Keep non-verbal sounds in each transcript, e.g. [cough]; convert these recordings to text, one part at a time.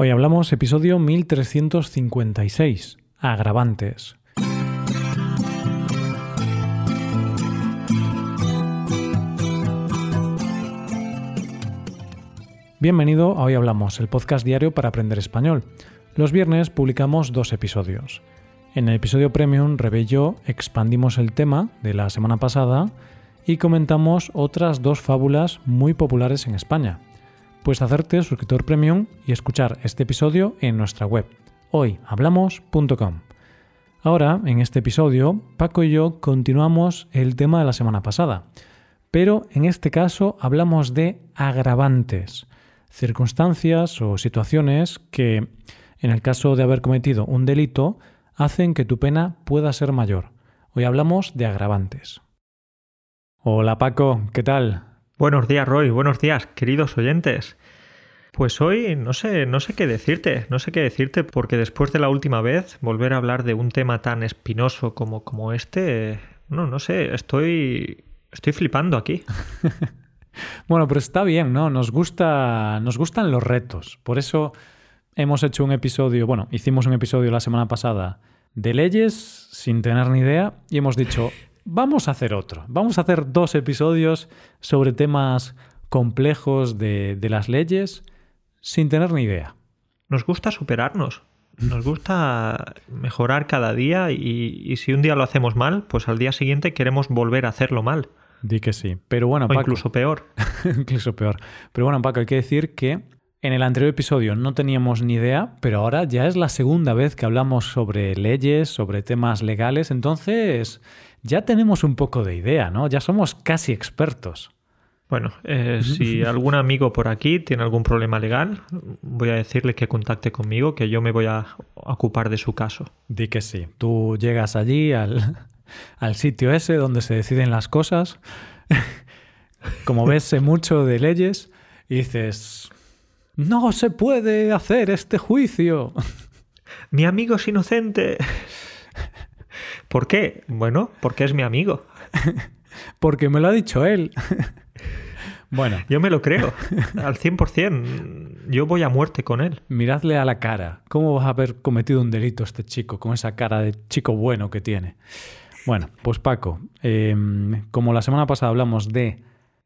Hoy hablamos episodio 1356, agravantes. Bienvenido a Hoy Hablamos, el podcast diario para aprender español. Los viernes publicamos dos episodios. En el episodio Premium, Rebe y yo expandimos el tema de la semana pasada y comentamos otras dos fábulas muy populares en España. Puedes hacerte suscriptor premium y escuchar este episodio en nuestra web, hoyhablamos.com. Ahora, en este episodio, Paco y yo continuamos el tema de la semana pasada, pero en este caso hablamos de agravantes, circunstancias o situaciones que, en el caso de haber cometido un delito, hacen que tu pena pueda ser mayor. Hoy hablamos de agravantes. Hola Paco, ¿qué tal? Buenos días, Roy. Buenos días, queridos oyentes. Pues hoy no sé, no sé qué decirte, no sé qué decirte, porque después de la última vez, volver a hablar de un tema tan espinoso como, como este, no, no sé, estoy. estoy flipando aquí. [laughs] bueno, pero está bien, ¿no? Nos gusta. Nos gustan los retos. Por eso hemos hecho un episodio. Bueno, hicimos un episodio la semana pasada de leyes sin tener ni idea. Y hemos dicho vamos a hacer otro. Vamos a hacer dos episodios sobre temas complejos de, las leyes sin tener ni idea. Nos gusta superarnos. Nos gusta mejorar cada día y, si un día lo hacemos mal, pues al día siguiente queremos volver a hacerlo mal. Di que sí. Pero bueno, o incluso peor. [laughs] incluso peor. Pero bueno, Paco, hay que decir que en el anterior episodio no teníamos ni idea, pero ahora ya es la segunda vez que hablamos sobre leyes, sobre temas legales. Entonces, ya tenemos un poco de idea, ¿no? Ya somos casi expertos. Bueno, eh, si algún amigo por aquí tiene algún problema legal, voy a decirle que contacte conmigo, que yo me voy a ocupar de su caso. Di que sí. Tú llegas allí al, [laughs] al sitio ese donde se deciden las cosas, [laughs] como ves sé mucho de leyes, y dices, no se puede hacer este juicio. Mi amigo es inocente. [laughs] ¿Por qué? Bueno, porque es mi amigo. [laughs] porque me lo ha dicho él. [laughs] bueno. Yo me lo creo, al 100%. Yo voy a muerte con él. Miradle a la cara. ¿Cómo vas a haber cometido un delito este chico con esa cara de chico bueno que tiene? Bueno, pues Paco, em, como la semana pasada hablamos de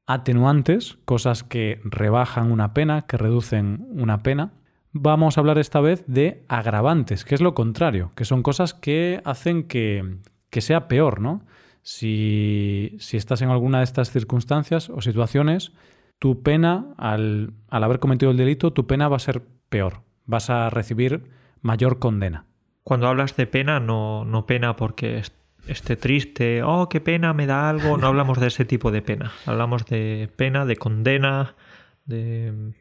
atenuantes, cosas que rebajan una pena, que reducen una pena, vamos a hablar esta vez de agravantes, que es lo contrario, que son cosas que hacen que, sea peor, ¿no? Si, estás en alguna de estas circunstancias o situaciones, tu pena, al, haber cometido el delito, tu pena va a ser peor, vas a recibir mayor condena. Cuando hablas de pena, no, no pena porque esté triste, oh, qué pena, me da algo, no hablamos de ese tipo de pena, hablamos de pena, de condena, de...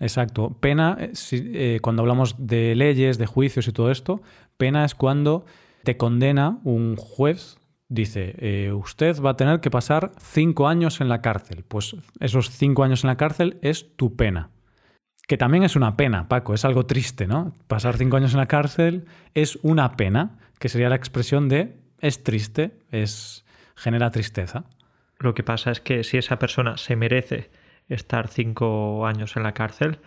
Exacto. Pena, eh, eh, cuando hablamos de leyes, de juicios y todo esto, pena es cuando te condena un juez, dice, eh, usted va a tener que pasar cinco años en la cárcel. Pues esos cinco años en la cárcel es tu pena. Que también es una pena, Paco, es algo triste, ¿no? Pasar cinco años en la cárcel es una pena, que sería la expresión de es triste, es genera tristeza. Lo que pasa es que si esa persona se merece estar cinco años en la cárcel,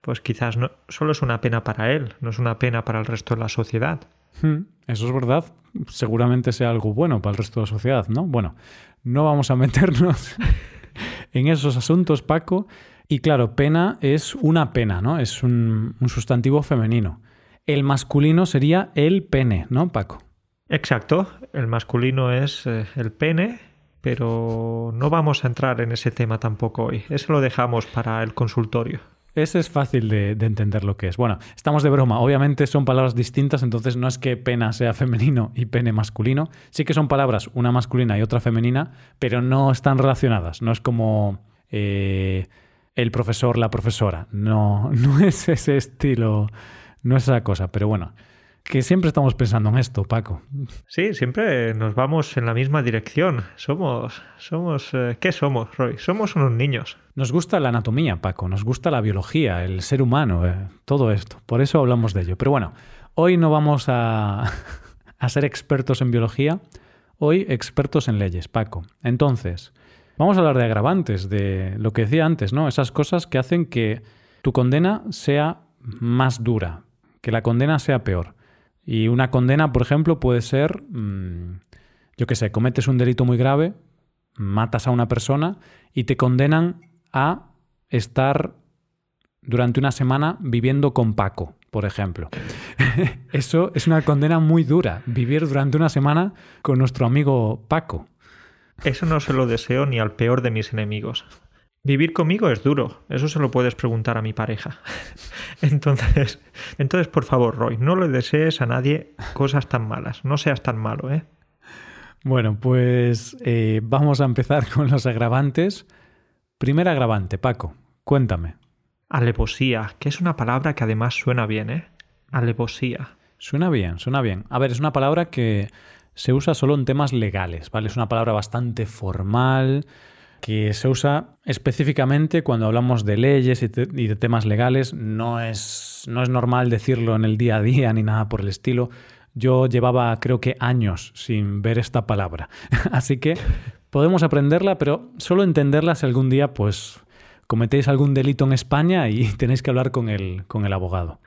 pues quizás no, solo es una pena para él, no es una pena para el resto de la sociedad. Hmm, eso es verdad. Seguramente sea algo bueno para el resto de la sociedad, ¿no? Bueno, no vamos a [laughs] meternos en esos asuntos, Paco. Y claro, pena es una pena, ¿no? Es un, un sustantivo femenino. El masculino sería el pene, ¿no, Paco? Exacto. El masculino es eh, el pene pero no vamos a entrar en ese tema tampoco hoy. Eso lo dejamos para el consultorio. Ese es fácil de, entender lo que es. Bueno, estamos de broma. Obviamente son palabras distintas, entonces no es que pena sea femenino y pene masculino. Sí que son palabras, una masculina y otra femenina, pero no están relacionadas. No es como eh, el profesor, la profesora. No, [laughs] no es ese estilo, no es esa cosa. Pero bueno, que siempre estamos pensando en esto, Paco. Sí, siempre nos vamos en la misma dirección. Somos, somos, eh, ¿qué somos, Roy? Somos unos niños. Nos gusta la anatomía, Paco, nos gusta la biología, el ser humano, eh, todo esto. Por eso hablamos de ello. Pero bueno, hoy no vamos a, [laughs] a ser expertos en biología, hoy expertos en leyes, Paco. Entonces, vamos a hablar de agravantes, de lo que decía antes, ¿no? Esas cosas que hacen que tu condena sea más dura, que la condena sea peor. Y una condena, por ejemplo, puede ser, mm, yo qué sé, cometes un delito muy grave, matas a una persona y te condenan a estar durante una semana viviendo con Paco, por ejemplo. [laughs] Eso es una condena muy dura, vivir durante una semana con nuestro amigo Paco. Eso no se lo deseo ni al peor de mis enemigos. Vivir conmigo es duro, eso se lo puedes preguntar a mi pareja. [laughs] Entonces, entonces por favor, Roy, no le desees a nadie cosas tan malas, no seas tan malo, ¿eh? Bueno, pues eh, vamos a empezar con los agravantes. Primer agravante, Paco, cuéntame. Alevosía, que es una palabra que además suena bien, ¿eh? Alevosía. Suena bien, suena bien. A ver, es una palabra que se usa solo en temas legales, ¿vale? Es una palabra bastante formal, que se usa específicamente cuando hablamos de leyes y, de temas legales. No es, no es normal decirlo en el día a día ni nada por el estilo. Yo llevaba creo que años sin ver esta palabra. [laughs] Así que podemos aprenderla, pero solo entenderla si algún día pues cometéis algún delito en España y [laughs] tenéis que hablar con el, con el abogado.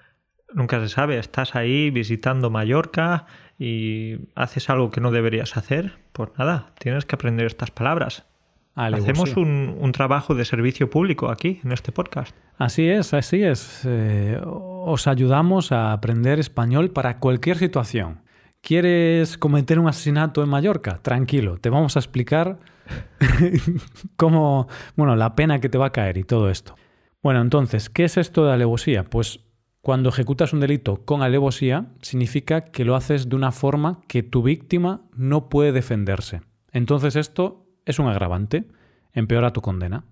Nunca se sabe, estás ahí visitando Mallorca y haces algo que no deberías hacer, pues nada, tienes que aprender estas palabras. Hacemos un, trabajo de servicio público aquí, en este podcast. Así es, así es. Eh, os ayudamos a aprender español para cualquier situación. ¿Quieres cometer un asesinato en Mallorca? Tranquilo, te vamos a explicar [laughs] cómo, bueno, la pena que te va a caer y todo esto. Bueno, entonces, ¿qué es esto de alevosía? Pues cuando ejecutas un delito con alevosía, significa que lo haces de una forma que tu víctima no puede defenderse. Entonces esto es un agravante, empeora tu condena.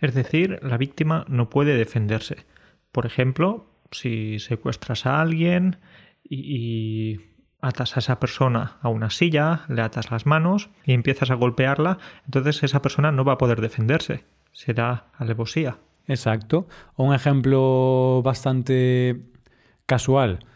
Es decir, la víctima no puede defenderse. Por ejemplo, si secuestras a alguien y, atas a esa persona a una silla, le atas las manos y empiezas a golpearla, entonces esa persona no va a poder defenderse. Será alevosía. Exacto. Un ejemplo bastante casual.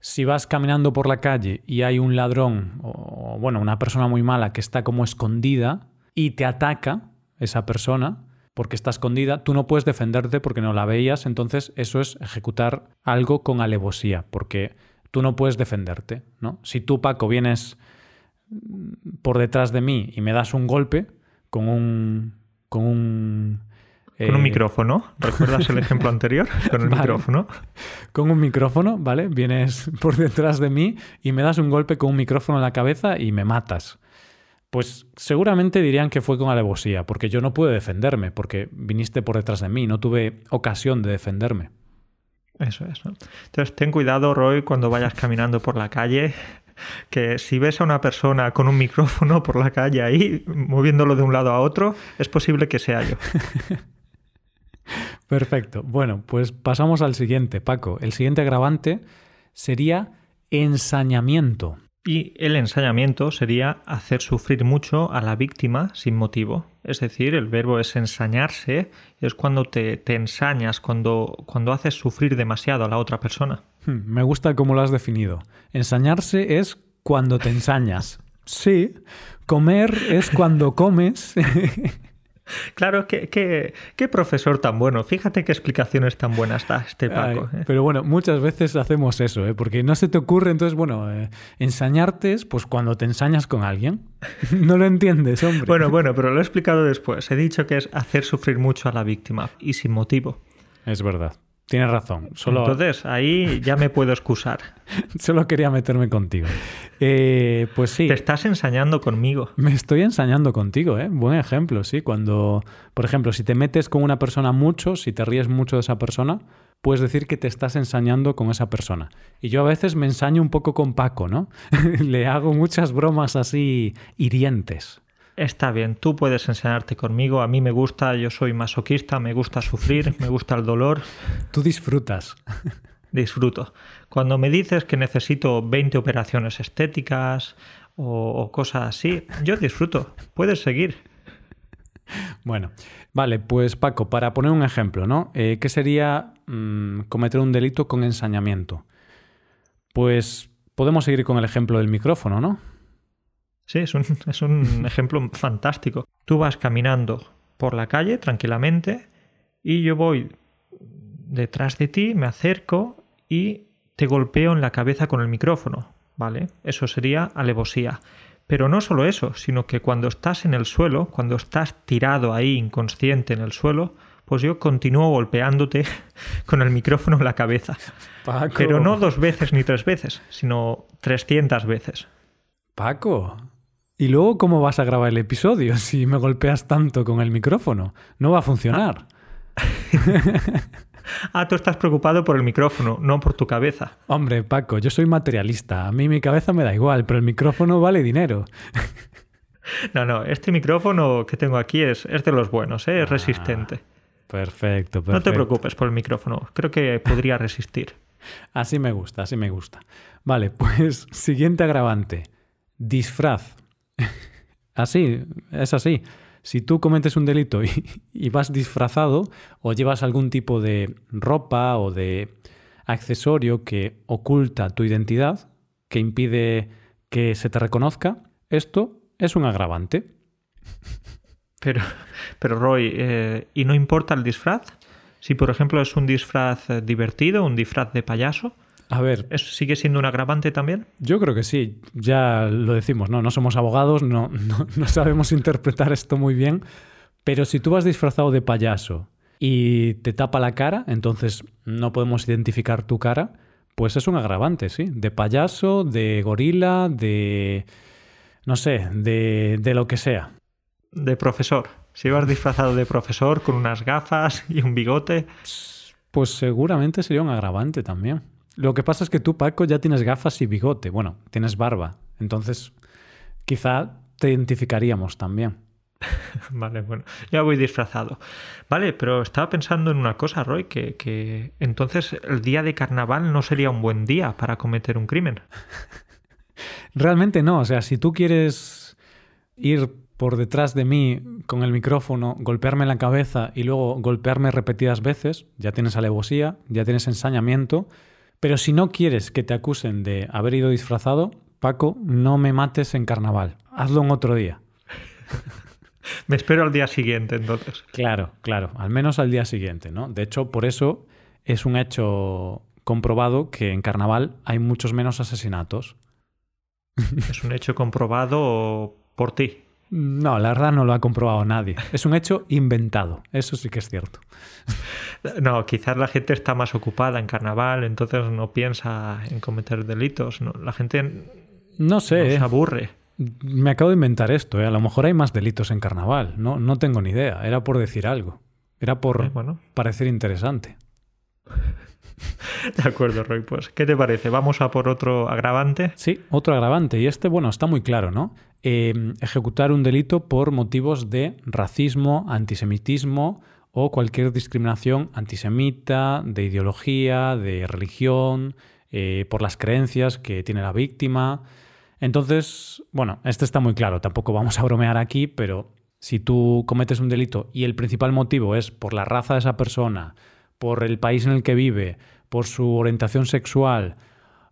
Si vas caminando por la calle y hay un ladrón o, bueno, una persona muy mala que está como escondida, y te ataca esa persona porque está escondida, tú no puedes defenderte porque no la veías, entonces eso es ejecutar algo con alevosía, porque tú no puedes defenderte, ¿no? Si tú, Paco, vienes por detrás de mí y me das un golpe con un... con un... Con un eh, micrófono. ¿Recuerdas el ejemplo anterior? [laughs] Con un micrófono. Con un micrófono, ¿vale? Vienes [laughs] por detrás de mí y me das un golpe con un micrófono en la cabeza y me matas. Pues seguramente dirían que fue con alevosía, porque yo no pude defenderme, porque viniste por detrás de mí, no tuve ocasión de defenderme. Eso es. Entonces, ten cuidado, Roy, cuando vayas caminando por la calle, que si ves a una persona con un micrófono por la calle ahí, moviéndolo de un lado a otro, es posible que sea yo. [laughs] Perfecto. Bueno, pues pasamos al siguiente, Paco. El siguiente agravante sería ensañamiento. Y el ensañamiento sería hacer sufrir mucho a la víctima sin motivo. Es decir, el verbo es ensañarse, es cuando te, te ensañas, cuando, cuando haces sufrir demasiado a la otra persona. Hmm, me gusta cómo lo has definido. Ensañarse es cuando te ensañas. Sí, comer es cuando comes. [laughs] Claro, qué, qué, profesor tan bueno. Fíjate qué explicaciones tan buenas está este Paco. ¿eh? Pero bueno, muchas veces hacemos eso, ¿eh? porque no se te ocurre, entonces, bueno, eh, ensañarte es pues cuando te ensañas con alguien. [laughs] no lo entiendes, hombre. Bueno, bueno, pero lo he explicado después. He dicho que es hacer sufrir mucho a la víctima y sin motivo. Es verdad. Tienes razón. Solo... Entonces, ahí ya me puedo excusar. [laughs] Solo quería meterme contigo. Eh, pues sí. Te estás ensañando conmigo. Me estoy ensañando contigo, ¿eh? Buen ejemplo, sí. Cuando, por ejemplo, si te metes con una persona mucho, si te ríes mucho de esa persona, puedes decir que te estás ensañando con esa persona. Y yo a veces me ensaño un poco con Paco, ¿no? [laughs] Le hago muchas bromas así hirientes. Está bien, tú puedes enseñarte conmigo, a mí me gusta, yo soy masoquista, me gusta sufrir, me gusta el dolor. Tú disfrutas. Disfruto. Cuando me dices que necesito 20 operaciones estéticas o, cosas así, yo disfruto. Puedes seguir. Bueno, vale, pues Paco, para poner un ejemplo, ¿no? Eh, ¿Qué sería mm, cometer un delito con ensañamiento? Pues podemos seguir con el ejemplo del micrófono, ¿no? Sí, es un, [laughs] es un ejemplo fantástico. Tú vas caminando por la calle tranquilamente y yo voy detrás de ti, me acerco y te golpeo en la cabeza con el micrófono, ¿vale? Eso sería alevosía. Pero no solo eso, sino que cuando estás en el suelo, cuando estás tirado ahí inconsciente en el suelo, pues yo continúo golpeándote [laughs] con el micrófono en la cabeza. Paco. Pero no dos veces ni tres veces, sino 300 veces. Paco. ¿Y luego cómo vas a grabar el episodio si me golpeas tanto con el micrófono? No va a funcionar. [laughs] Ah, tú estás preocupado por el micrófono, no por tu cabeza. Hombre, Paco, yo soy materialista. A mí mi cabeza me da igual, pero el micrófono vale dinero. [laughs] No, no, este micrófono que tengo aquí es, es de los buenos, ¿eh? es resistente. Perfecto, perfecto. No te preocupes por el micrófono, creo que podría resistir. Así me gusta, así me gusta. Vale, [laughs] pues siguiente agravante. Disfraz. [laughs] Así, es así. Si tú cometes un delito y, vas disfrazado o llevas algún tipo de ropa o de accesorio que oculta tu identidad, que impide que se te reconozca, esto es un agravante. Pero, pero Roy, eh, ¿y no importa el disfraz? Si, por ejemplo, es un disfraz divertido, un disfraz de payaso, a ver. ¿Eso sigue siendo un agravante también? Yo creo que sí. Ya lo decimos, ¿no? No somos abogados, no, [laughs] no, no sabemos interpretar esto muy bien. Pero si tú vas disfrazado de payaso y te tapa la cara, entonces no podemos identificar tu cara, pues es un agravante, sí. De payaso, de gorila, de. no sé, de, de lo que sea. De profesor. Si vas disfrazado de profesor con unas gafas y un bigote. Pues seguramente sería un agravante también. Lo que pasa es que tú, Paco, ya tienes gafas y bigote. Bueno, tienes barba. Entonces, quizá te identificaríamos también. [laughs] vale, bueno, ya voy disfrazado. Vale, pero estaba pensando en una cosa, Roy, que, que entonces el día de carnaval no sería un buen día para cometer un crimen. [laughs] Realmente no. O sea, si tú quieres ir por detrás de mí con el micrófono, golpearme la cabeza y luego golpearme repetidas veces, ya tienes alevosía, ya tienes ensañamiento pero si no quieres que te acusen de haber ido disfrazado, Paco, no me mates en carnaval. Hazlo en otro día. [laughs] me espero al día siguiente, entonces. Claro, claro. Al menos al día siguiente, ¿no? De hecho, por eso es un hecho comprobado que en carnaval hay muchos menos asesinatos. Es un hecho comprobado por ti. No, la verdad no lo ha comprobado nadie. Es un hecho inventado. Eso sí que es cierto. [laughs] No, quizás la gente está más ocupada en carnaval, entonces no piensa en cometer delitos. No, la gente no sé. Se aburre. Me acabo de inventar esto. ¿eh? A lo mejor hay más delitos en carnaval. No, no tengo ni idea. Era por decir algo. Era por Eh, bueno. parecer interesante. [laughs] [laughs] De acuerdo, Roy. Pues, ¿qué te parece? ¿Vamos a por otro agravante? Sí, otro agravante. Y este, bueno, está muy claro, ¿no? Eh, ejecutar un delito por motivos de racismo, antisemitismo o cualquier discriminación antisemita, de ideología, de religión, eh, por las creencias que tiene la víctima. Entonces, bueno, este está muy claro. Tampoco vamos a bromear aquí, pero si tú cometes un delito y el principal motivo es por la raza de esa persona, por el país en el que vive, por su orientación sexual,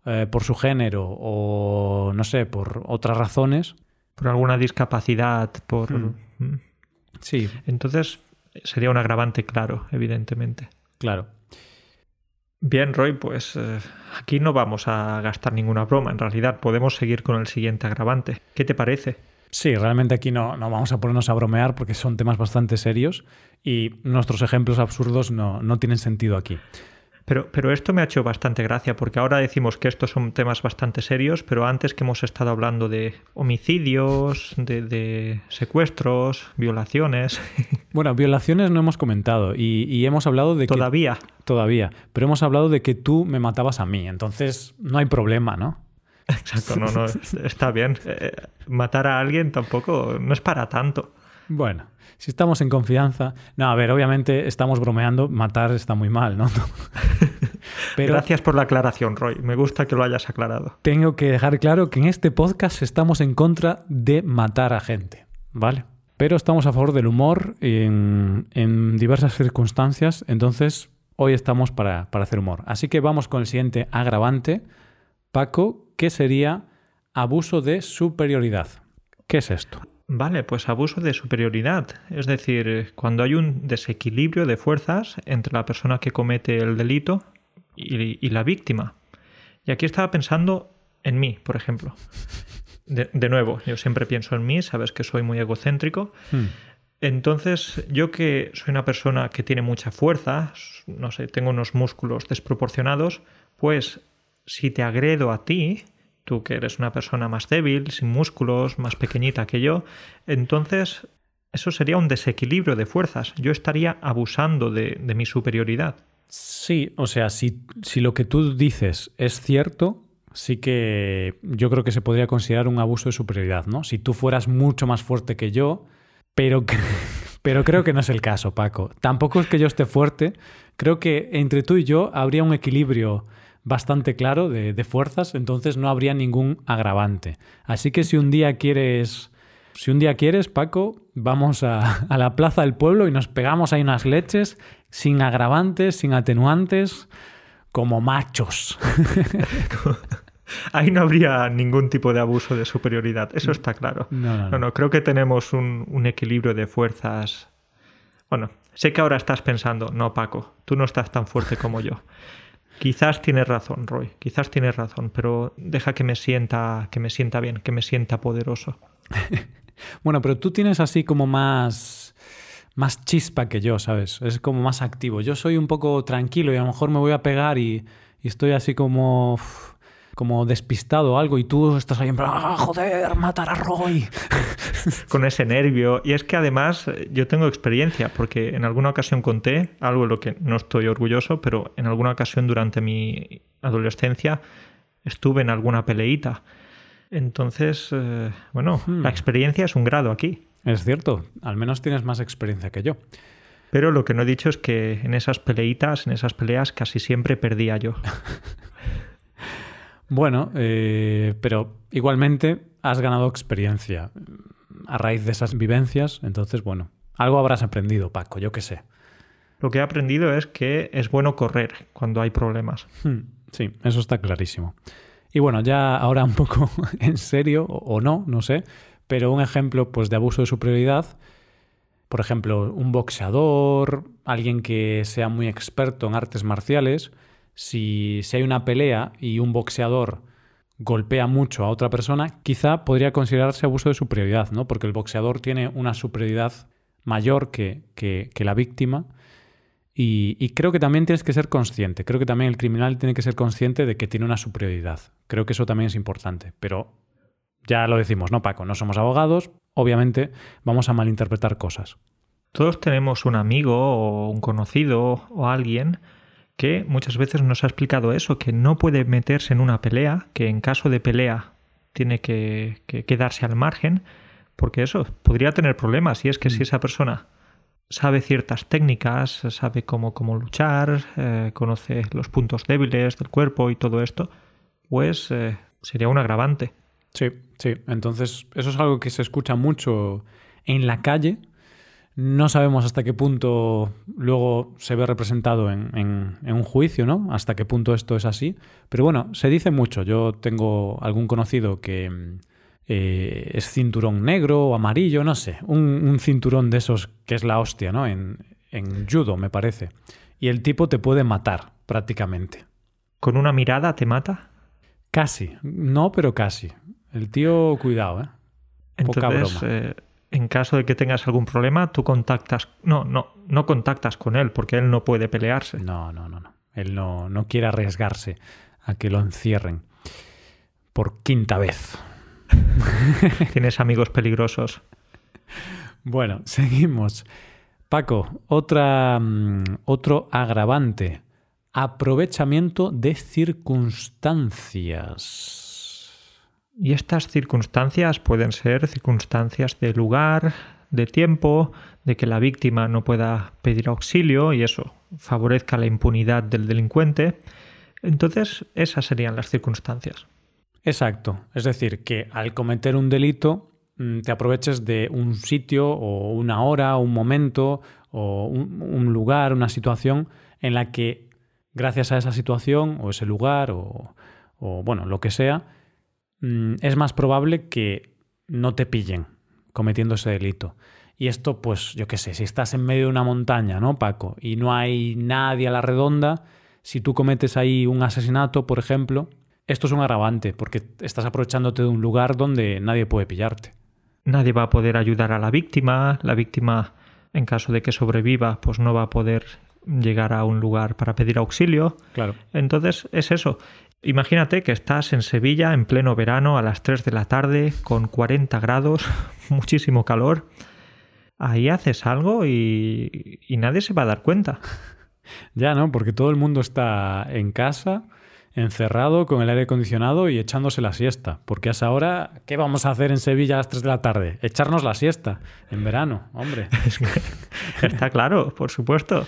eh, por su género o, no sé, por otras razones. Por alguna discapacidad, por... Mm. Sí. Entonces sería un agravante claro, evidentemente. Claro. Bien, Roy, pues eh, aquí no vamos a gastar ninguna broma. En realidad podemos seguir con el siguiente agravante. ¿Qué te parece? Sí, realmente aquí no, no vamos a ponernos a bromear porque son temas bastante serios y nuestros ejemplos absurdos no, no tienen sentido aquí. Pero, pero, esto me ha hecho bastante gracia, porque ahora decimos que estos son temas bastante serios, pero antes que hemos estado hablando de homicidios, de, de secuestros, violaciones. [laughs] Bueno, violaciones no hemos comentado y, y hemos hablado de todavía. que... Todavía. Pero hemos hablado de que tú me matabas a mí, entonces no hay problema, ¿no? Exacto, no, no, [laughs] está bien. Eh, matar a alguien tampoco no es para tanto. Bueno, si estamos en confianza. No, a ver, obviamente estamos bromeando, matar está muy mal, ¿no? [laughs] Pero Gracias por la aclaración, Roy. Me gusta que lo hayas aclarado. Tengo que dejar claro que en este podcast estamos en contra de matar a gente, ¿vale? Pero estamos a favor del humor en, en diversas circunstancias, entonces hoy estamos para, para hacer humor. Así que vamos con el siguiente agravante, Paco, que sería abuso de superioridad. ¿Qué es esto? Vale, pues abuso de superioridad. Es decir, cuando hay un desequilibrio de fuerzas entre la persona que comete el delito y, la víctima. Y aquí estaba pensando en mí, por ejemplo. De, nuevo, yo siempre pienso en mí, sabes que soy muy egocéntrico. Hmm. Entonces, yo que soy una persona que tiene mucha fuerza, no sé, tengo unos músculos desproporcionados, pues si te agredo a ti, tú que eres una persona más débil, sin músculos, más pequeñita que yo, entonces eso sería un desequilibrio de fuerzas. Yo estaría abusando de, mi superioridad. Sí, o sea, si, si lo que tú dices es cierto, sí que yo creo que se podría considerar un abuso de superioridad, ¿no? Si tú fueras mucho más fuerte que yo, pero, [laughs] pero creo que no es el caso, Paco. Tampoco es que yo esté fuerte. Creo que entre tú y yo habría un equilibrio bastante claro de, fuerzas, entonces no habría ningún agravante. Así que si un día quieres, si un día quieres, Paco, vamos a, a la plaza del pueblo y nos pegamos ahí unas leches sin agravantes, sin atenuantes, como machos. [laughs] Ahí no habría ningún tipo de abuso de superioridad, eso está claro. No, no, no. creo que tenemos un, un, equilibrio de fuerzas. Bueno, sé que ahora estás pensando, no, Paco, tú no estás tan fuerte como yo. Quizás tienes razón, Roy, quizás tienes razón, pero deja que me sienta, que me sienta bien, que me sienta poderoso. [laughs] bueno, pero tú tienes así como más más chispa que yo, ¿sabes? Es como más activo. Yo soy un poco tranquilo y a lo mejor me voy a pegar y, estoy así como como despistado o algo y tú estás ahí en plan, ¡Ah, joder, matar a Roy! [laughs] Con ese nervio. Y es que además yo tengo experiencia, porque en alguna ocasión conté algo de lo que no estoy orgulloso, pero en alguna ocasión durante mi adolescencia estuve en alguna peleita. Entonces, eh, bueno, hmm. la experiencia es un grado aquí. Es cierto, al menos tienes más experiencia que yo. Pero lo que no he dicho es que en esas peleitas, en esas peleas, casi siempre perdía yo. [laughs] Bueno, eh, pero igualmente has ganado experiencia a raíz de esas vivencias, entonces, bueno, algo habrás aprendido, Paco, yo qué sé. Lo que he aprendido es que es bueno correr cuando hay problemas. Hmm, sí, eso está clarísimo. Y bueno, ya ahora un poco [laughs] en serio, o no, no sé, pero un ejemplo pues, de abuso de superioridad, por ejemplo, un boxeador, alguien que sea muy experto en artes marciales, si, hay una pelea y un boxeador golpea mucho a otra persona, quizá podría considerarse abuso de superioridad, ¿no? Porque el boxeador tiene una superioridad mayor que, que, la víctima. Y, y, creo que también tienes que ser consciente. Creo que también el criminal tiene que ser consciente de que tiene una superioridad. Creo que eso también es importante. Pero ya lo decimos, ¿no, Paco? No somos abogados. Obviamente vamos a malinterpretar cosas. Todos tenemos un amigo o un conocido o alguien que muchas veces nos ha explicado eso, que no puede meterse en una pelea, que en caso de pelea tiene que, quedarse al margen, porque eso podría tener problemas. Y es que si mm. esa persona sabe ciertas técnicas, sabe cómo, cómo luchar, eh, conoce los puntos débiles del cuerpo y todo esto, pues eh, sería un agravante. Sí, sí. Entonces, eso es algo que se escucha mucho en la calle, no sabemos hasta qué punto luego se ve representado en, un juicio, ¿no? Hasta qué punto esto es así. Pero bueno, se dice mucho. Yo tengo algún conocido que eh, es cinturón negro o amarillo, no sé. Un, cinturón de esos que es la hostia, ¿no? En, en judo, me parece. Y el tipo te puede matar, prácticamente. ¿Con una mirada te mata? Casi. No, pero casi. El tío, cuidado, ¿eh? Poca broma. Eh, en caso de que tengas algún problema, tú contactas, no, no, no contactas con él porque él no puede pelearse. No, no, no, no. Él no, no quiere arriesgarse a que lo encierren por quinta vez. [laughs] Tienes amigos peligrosos. Bueno, seguimos. Paco, otra, mm, otro agravante. Aprovechamiento de circunstancias. Y estas circunstancias pueden ser circunstancias de lugar, de tiempo, de que la víctima no pueda pedir auxilio y eso favorezca la impunidad del delincuente. Entonces, esas serían las circunstancias. Exacto. Es decir, que al cometer un delito mm, te aproveches de un sitio o una hora, un momento o un, lugar, una situación en la que gracias a esa situación o ese lugar o, o bueno, lo que sea, es más probable que no te pillen cometiendo ese delito. Y esto, pues, yo qué sé, si estás en medio de una montaña, ¿no, Paco? Y no hay nadie a la redonda, si tú cometes ahí un asesinato, por ejemplo, esto es un agravante, porque estás aprovechándote de un lugar donde nadie puede pillarte. Nadie va a poder ayudar a la víctima, la víctima, en caso de que sobreviva, pues no va a poder llegar a un lugar para pedir auxilio. Claro. Entonces, es eso. Imagínate que estás en Sevilla en pleno verano a las 3 de la tarde con 40 grados, [laughs] muchísimo calor ahí haces algo y, nadie se va a dar cuenta. Ya, ¿no? Porque todo el mundo está en casa, encerrado con el aire acondicionado y echándose la siesta. Porque a esa hora, ¿qué vamos a hacer en Sevilla a las 3 de la tarde? Echarnos la siesta en verano, hombre. [laughs] está claro, por supuesto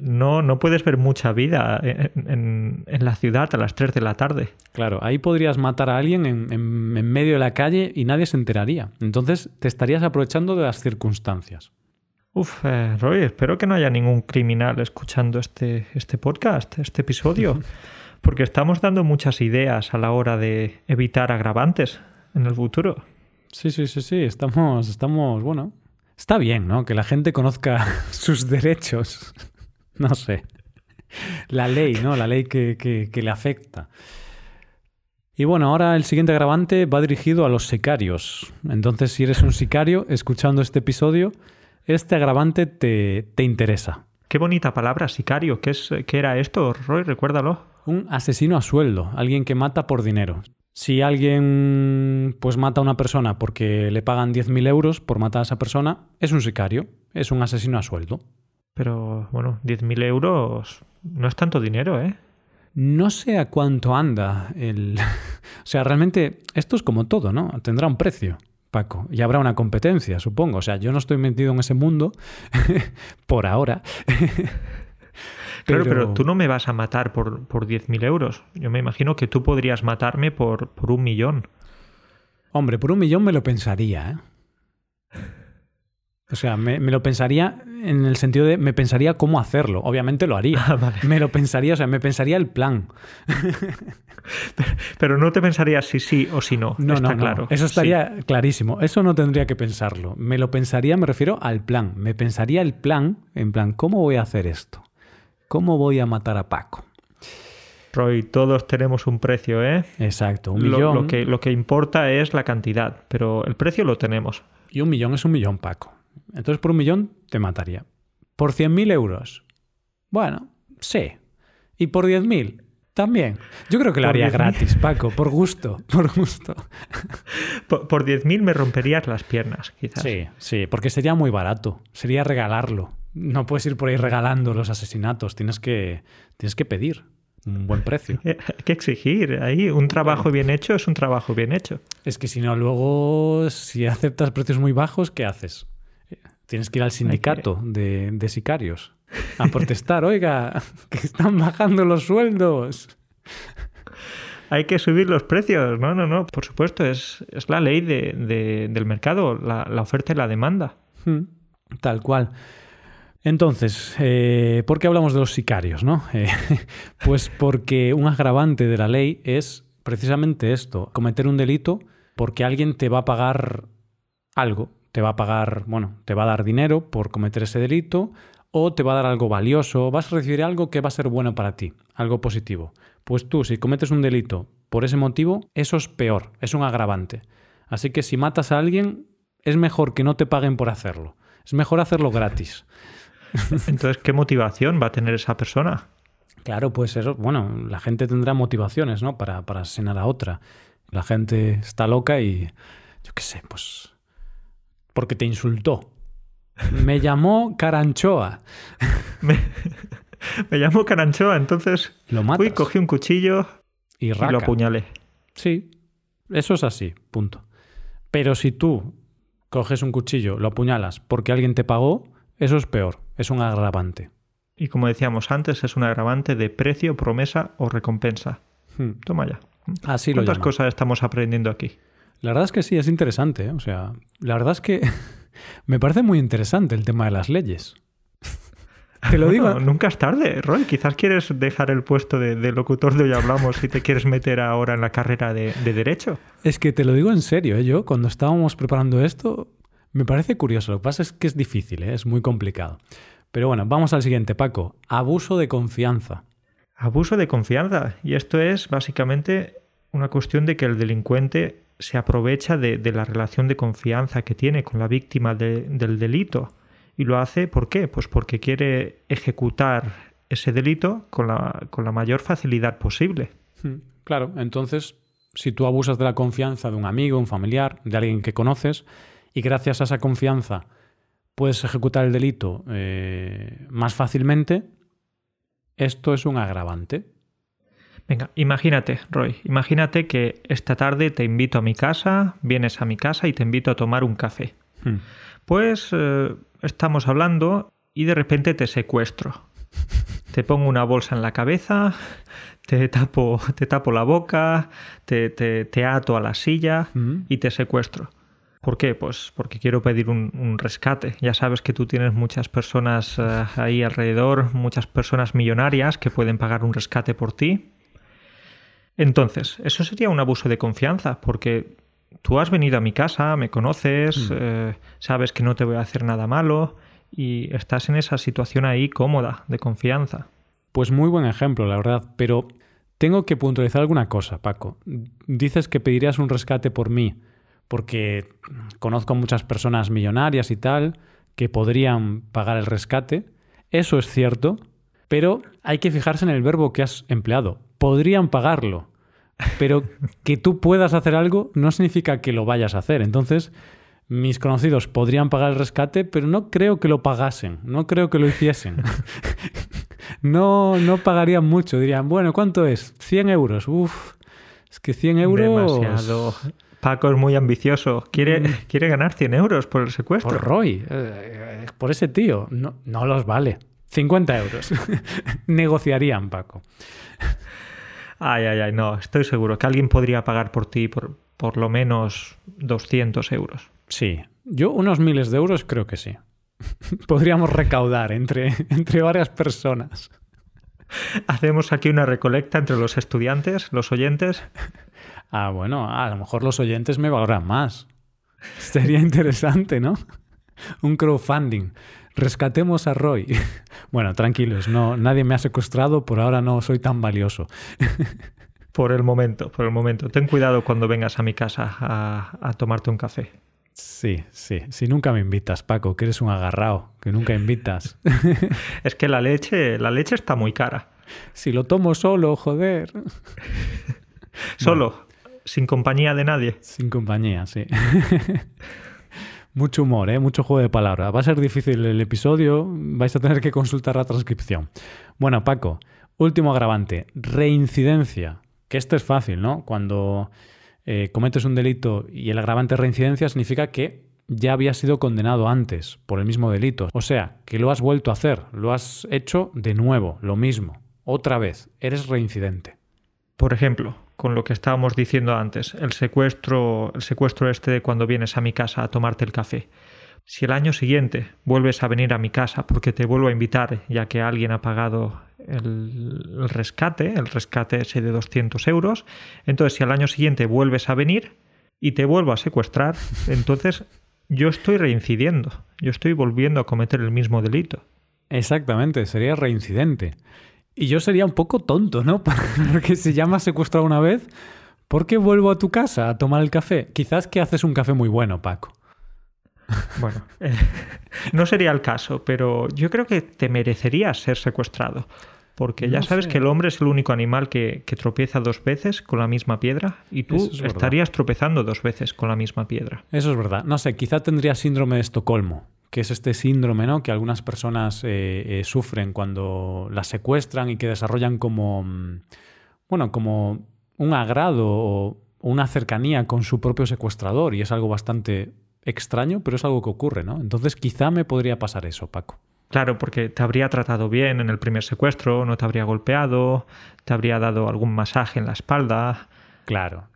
no, no puedes ver mucha vida en, la ciudad a las 3 de la tarde. Claro, ahí podrías matar a alguien en, medio de la calle y nadie se enteraría. Entonces te estarías aprovechando de las circunstancias. Uf, eh, Roy, espero que no haya ningún criminal escuchando este, este podcast, este episodio, [laughs] porque estamos dando muchas ideas a la hora de evitar agravantes en el futuro. Sí, sí, sí, sí, estamos, estamos, bueno, está bien, ¿no? Que la gente conozca [laughs] sus derechos. [laughs] no sé. La ley, ¿no? La ley que, le afecta. Y bueno, ahora el siguiente agravante va dirigido a los sicarios. Entonces, si eres un sicario escuchando este episodio, este agravante te, te interesa. Qué bonita palabra, sicario. ¿Qué, es, ¿Qué era esto, Roy? Recuérdalo. Un asesino a sueldo, alguien que mata por dinero. Si alguien pues mata a una persona porque le pagan 10.000 euros por matar a esa persona, es un sicario, es un asesino a sueldo. Pero bueno, 10.000 euros no es tanto dinero, ¿eh? No sé a cuánto anda el... [laughs] o sea, realmente esto es como todo, ¿no? Tendrá un precio. Paco. Y habrá una competencia, supongo. O sea, yo no estoy metido en ese mundo [laughs] por ahora. [laughs] pero... pero tú no me vas a matar por, por 10.000 euros. Yo me imagino que tú podrías matarme por, por un millón. Hombre, por un millón me lo pensaría, ¿eh? O sea, me, lo pensaría en el sentido de me pensaría cómo hacerlo. Obviamente lo haría. [laughs] Ah, me lo pensaría, o sea, me pensaría el plan. [laughs] pero, no te pensarías si sí o si no. No, no, claro. Eso estaría clarísimo. Eso no tendría que pensarlo. Me lo pensaría, me refiero al plan. Me pensaría el plan, en plan, ¿cómo voy a hacer esto? ¿Cómo voy a matar a Paco? Roy, todos tenemos un precio, ¿eh? Exacto, un millón. lo, que, lo que importa es la cantidad, pero el precio lo tenemos. Y un millón es un millón, Paco. Entonces por un millón te mataría. Por 100.000 euros. Bueno, sí. Y por 10.000 también. Yo creo que lo haría gratis, Paco, por gusto, [laughs] por gusto. Por, por 10.000 me romperías las piernas, quizás. Sí, sí, porque sería muy barato. Sería regalarlo. No puedes ir por ahí regalando los asesinatos. Tienes que, tienes que pedir un buen precio. [laughs] Hay que exigir. Ahí un trabajo bien hecho es un trabajo bien hecho. Es que si no, luego, si aceptas precios muy bajos, ¿qué haces? Tienes que ir al sindicato de, sicarios a protestar. [laughs] Oiga, que están bajando los sueldos. Hay que subir los precios. No, no, no. Por supuesto, es, es la ley del mercado, la, oferta y la demanda. Hmm, tal cual. Entonces, eh, ¿por qué hablamos de los sicarios? No? Eh, [laughs] pues porque un agravante de la ley es precisamente esto, cometer un delito porque alguien te va a pagar algo, te va a pagar, bueno, te va a dar dinero por cometer ese delito o te va a dar algo valioso, vas a recibir algo que va a ser bueno para ti, algo positivo. Pues tú, si cometes un delito por ese motivo, eso es peor, es un agravante. Así que si matas a alguien, es mejor que no te paguen por hacerlo. Es mejor hacerlo gratis. [laughs] Entonces, ¿qué motivación va a tener esa persona? Claro, pues eso, bueno, la gente tendrá motivaciones, ¿no? Para, para asesinar a otra. La gente está loca y, yo qué sé, pues porque te insultó. Me llamó Caranchoa. [laughs] me, llamó Caranchoa, entonces lo fui, cogí un cuchillo y, lo apuñalé. Sí, eso es así, punto. Pero si tú coges un cuchillo, lo apuñalas porque alguien te pagó, eso es peor, es un agravante. Y como decíamos antes, es un agravante de precio, promesa o recompensa. Hmm. Toma ya. Así ¿Cuántas cosas estamos aprendiendo aquí? La verdad es que sí, es interesante. ¿eh? O sea, la verdad es que [laughs] me parece muy interesante el tema de las leyes. Te lo [laughs] digo. nunca es tarde, Roy. Quizás quieres dejar el puesto de, locutor de hoy hablamos y te quieres meter ahora en la carrera de, Derecho. Es que te lo digo en serio, ¿eh? yo cuando estábamos preparando esto, Me parece curioso, lo que pasa es que es difícil, ¿eh? es muy complicado. Pero bueno, vamos al siguiente, Paco. Abuso de confianza. Abuso de confianza. Y esto es básicamente una cuestión de que el delincuente se aprovecha de, la relación de confianza que tiene con la víctima del delito. Y lo hace, ¿por qué? Pues porque quiere ejecutar ese delito con la, con la mayor facilidad posible. Hmm, claro, entonces, si tú abusas de la confianza de un amigo, un familiar, de alguien que conoces, y gracias a esa confianza puedes ejecutar el delito eh, más fácilmente, esto es un agravante. Venga, imagínate, Roy, imagínate que esta tarde te invito a mi casa, vienes a mi casa y te invito a tomar un café. Hmm. Pues eh, estamos hablando y de repente te secuestro. te pongo una bolsa en la cabeza, te tapo, te tapo la boca, te, te, ato a la silla hmm. y te secuestro. ¿Por qué? Pues porque quiero pedir un, rescate. Ya sabes que tú tienes muchas personas eh, ahí alrededor, muchas personas millonarias que pueden pagar un rescate por ti. Entonces, eso sería un abuso de confianza, porque tú has venido a mi casa, me conoces, hmm. eh, sabes que no te voy a hacer nada malo y estás en esa situación ahí cómoda, de confianza. Pues muy buen ejemplo, la verdad, pero tengo que puntualizar alguna cosa, Paco. Dices que pedirías un rescate por mí porque conozco muchas personas millonarias y tal que podrían pagar el rescate. Eso es cierto, pero hay que fijarse en el verbo que has empleado. Podrían pagarlo, pero [laughs] que tú puedas hacer algo no significa que lo vayas a hacer. Entonces, mis conocidos podrían pagar el rescate, pero no creo que lo pagasen, no creo que lo hiciesen. [laughs] no, no pagarían mucho, dirían, bueno, ¿cuánto es? 100 euros. Uf, es que 100 euros... Demasiado. Paco es muy ambicioso. Quiere, mm. quiere ganar 100 euros por el secuestro. Por Roy. Eh, por ese tío. No, no los vale. 50 euros. [laughs] Negociarían, Paco. Ay, ay, ay, no. Estoy seguro que alguien podría pagar por ti por, por lo menos 200 euros. Sí. Yo unos miles de euros creo que sí. [laughs] Podríamos recaudar entre, entre varias personas. Hacemos aquí una recolecta entre los estudiantes, los oyentes. Ah, bueno, a lo mejor los oyentes me valoran más. Sería interesante, ¿no? Un crowdfunding. Rescatemos a Roy. [laughs] Bueno, tranquilos, no, nadie me ha secuestrado, por ahora no soy tan valioso. [laughs] Por el momento, por el momento. Ten cuidado cuando vengas a mi casa a, a tomarte un café. Sí, sí. Si nunca me invitas, Paco, que eres un agarrao, que nunca invitas. [laughs] es que la leche, la leche está muy cara. Si lo tomo solo, joder. solo. Sin compañía de nadie. Sin compañía, sí. Mucho humor, ¿eh? mucho juego de palabras. Va a ser difícil el episodio, vais a tener que consultar la transcripción. Bueno, Paco, último agravante, reincidencia. Que esto es fácil, ¿no? Cuando eh, cometes un delito y el agravante reincidencia significa que ya habías sido condenado antes por el mismo delito. O sea, que lo has vuelto a hacer, lo has hecho de nuevo, lo mismo, otra vez, eres reincidente. Por ejemplo, con lo que estábamos diciendo antes, el secuestro, el secuestro este de cuando vienes a mi casa a tomarte el café. Si el año siguiente vuelves a venir a mi casa porque te vuelvo a invitar ya que alguien ha pagado el, rescate, el rescate ese de 200 euros, entonces si al año siguiente vuelves a venir y te vuelvo a secuestrar, [laughs] entonces yo estoy reincidiendo, yo estoy volviendo a cometer el mismo delito. Exactamente, sería reincidente. Y yo sería un poco tonto, ¿no? [laughs] Porque si ya me has secuestrado una vez, ¿por qué vuelvo a tu casa a tomar el café? Quizás que haces un café muy bueno, Paco. Bueno, eh, no sería el caso, pero yo creo que te merecerías ser secuestrado. Porque ya sabes que el hombre es el único animal que, que, tropieza dos veces con la misma piedra y tú estarías tropezando dos veces con la misma piedra. Eso es verdad. No sé, quizá tendría síndrome de Estocolmo que es este síndrome ¿no? que algunas personas eh, eh, sufren cuando las secuestran y que desarrollan como, mm, bueno, como un agrado o una cercanía con su propio secuestrador y es algo bastante extraño, pero es algo que ocurre, ¿no? Entonces quizá me podría pasar eso, Paco. Claro, porque te habría tratado bien en el primer secuestro, no te habría golpeado, te habría dado algún masaje en la espalda, Claro.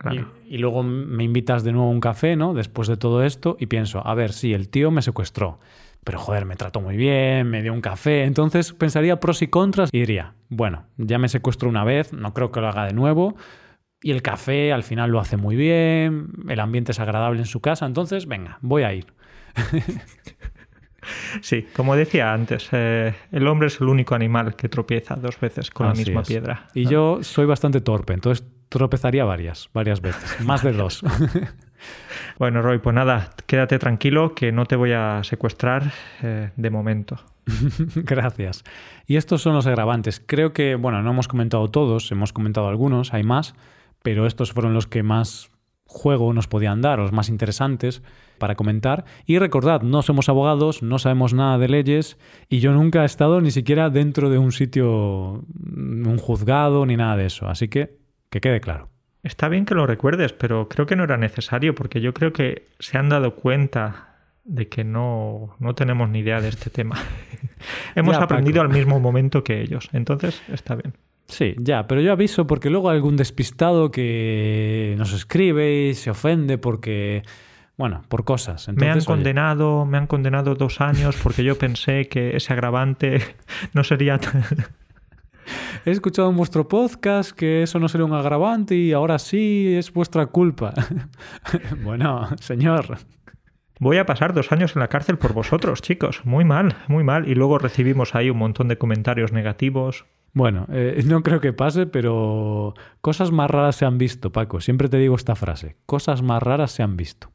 Y, luego me invitas de nuevo a un café, ¿no? Después de todo esto, y pienso, a ver, sí, el tío me secuestró, pero joder, me trató muy bien, me dio un café. Entonces pensaría pros y contras y diría, bueno, ya me secuestró una vez, no creo que lo haga de nuevo. Y el café al final lo hace muy bien, el ambiente es agradable en su casa, entonces venga, voy a ir. [laughs] Sí, como decía antes, eh, el hombre es el único animal que tropieza dos veces con la misma piedra. Y yo soy bastante torpe, entonces tropezaría varias, varias veces, [laughs] más de dos. [laughs] bueno, Roy, pues nada, quédate tranquilo que no te voy a secuestrar eh, de momento. [laughs] Gracias. Y estos son los agravantes. Creo que, bueno, no hemos comentado todos, hemos comentado algunos, hay más, pero estos fueron los que más juego nos podían dar, los más interesantes para comentar. Y recordad, no somos abogados, no sabemos nada de leyes y yo nunca he estado ni siquiera dentro de un sitio, un juzgado ni nada de eso. Así que que quede claro. Está bien que lo recuerdes, pero creo que no era necesario porque yo creo que se han dado cuenta de que no, no tenemos ni idea de este [laughs] tema. Hemos aprendido al mismo momento que ellos, entonces está bien. Sí, ya, pero yo aviso porque luego hay algún despistado que nos escribe y se ofende porque bueno, por cosas. me han condenado, me han condenado dos años porque yo pensé que ese agravante [laughs] no sería He escuchado en vuestro podcast que eso no sería un agravante y ahora sí es vuestra culpa. [laughs] bueno, señor. Voy a pasar dos años en la cárcel por vosotros, chicos. Muy mal, muy mal. Y luego recibimos ahí un montón de comentarios negativos. Bueno, eh, no creo que pase, pero cosas más raras se han visto, Paco. Siempre te digo esta frase. Cosas más raras se han visto.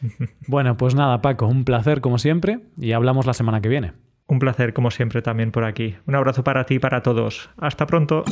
[laughs] Bueno, pues nada, Paco, un placer como siempre y hablamos la semana que viene. Un placer como siempre también por aquí. Un abrazo para ti y para todos. Hasta pronto.